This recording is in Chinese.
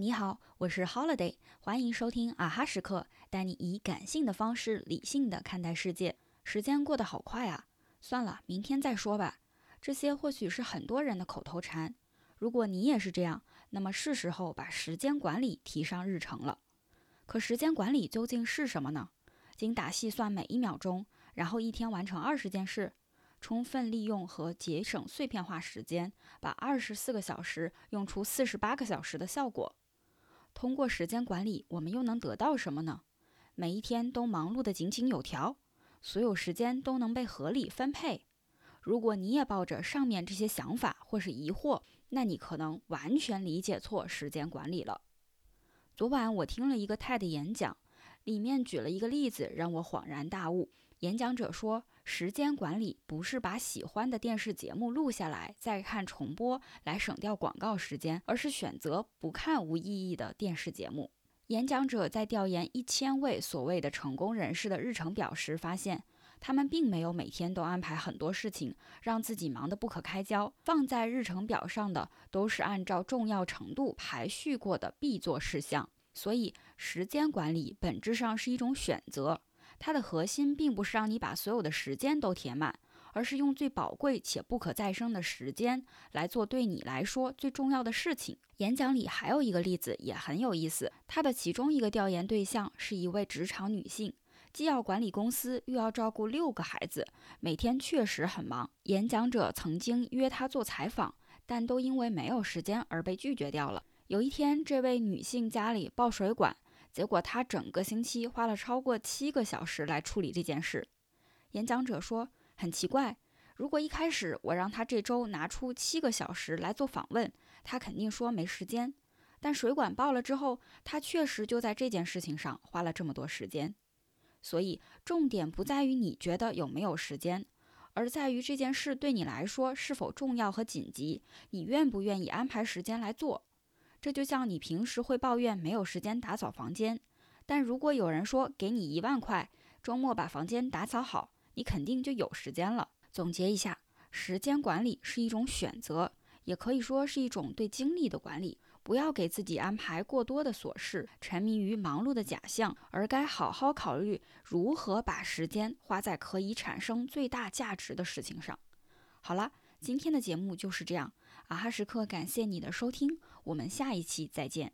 你好，我是 Holiday，欢迎收听啊哈时刻，带你以感性的方式理性的看待世界。时间过得好快啊，算了，明天再说吧。这些或许是很多人的口头禅。如果你也是这样，那么是时候把时间管理提上日程了。可时间管理究竟是什么呢？精打细算每一秒钟，然后一天完成二十件事，充分利用和节省碎片化时间，把二十四个小时用出四十八个小时的效果。通过时间管理，我们又能得到什么呢？每一天都忙碌得井井有条，所有时间都能被合理分配。如果你也抱着上面这些想法或是疑惑，那你可能完全理解错时间管理了。昨晚我听了一个 TED 演讲，里面举了一个例子，让我恍然大悟。演讲者说，时间管理不是把喜欢的电视节目录下来再看重播来省掉广告时间，而是选择不看无意义的电视节目。演讲者在调研一千位所谓的成功人士的日程表时，发现他们并没有每天都安排很多事情，让自己忙得不可开交。放在日程表上的都是按照重要程度排序过的必做事项。所以，时间管理本质上是一种选择，它的核心并不是让你把所有的时间都填满，而是用最宝贵且不可再生的时间来做对你来说最重要的事情。演讲里还有一个例子也很有意思，它的其中一个调研对象是一位职场女性，既要管理公司，又要照顾六个孩子，每天确实很忙。演讲者曾经约她做采访，但都因为没有时间而被拒绝掉了。有一天，这位女性家里爆水管，结果她整个星期花了超过七个小时来处理这件事。演讲者说：“很奇怪。”如果一开始我让她这周拿出七个小时来做访问，她肯定说没时间。但水管爆了之后，她确实就在这件事情上花了这么多时间。所以重点不在于你觉得有没有时间，而在于这件事对你来说是否重要和紧急，你愿不愿意安排时间来做。这就像你平时会抱怨没有时间打扫房间，但如果有人说给你一万块，周末把房间打扫好，你肯定就有时间了。总结一下，时间管理是一种选择，也可以说是一种对精力的管理。不要给自己安排过多的琐事，沉迷于忙碌的假象，而该好好考虑如何把时间花在可以产生最大价值的事情上。好了，今天的节目就是这样。啊哈时刻，感谢你的收听，我们下一期再见。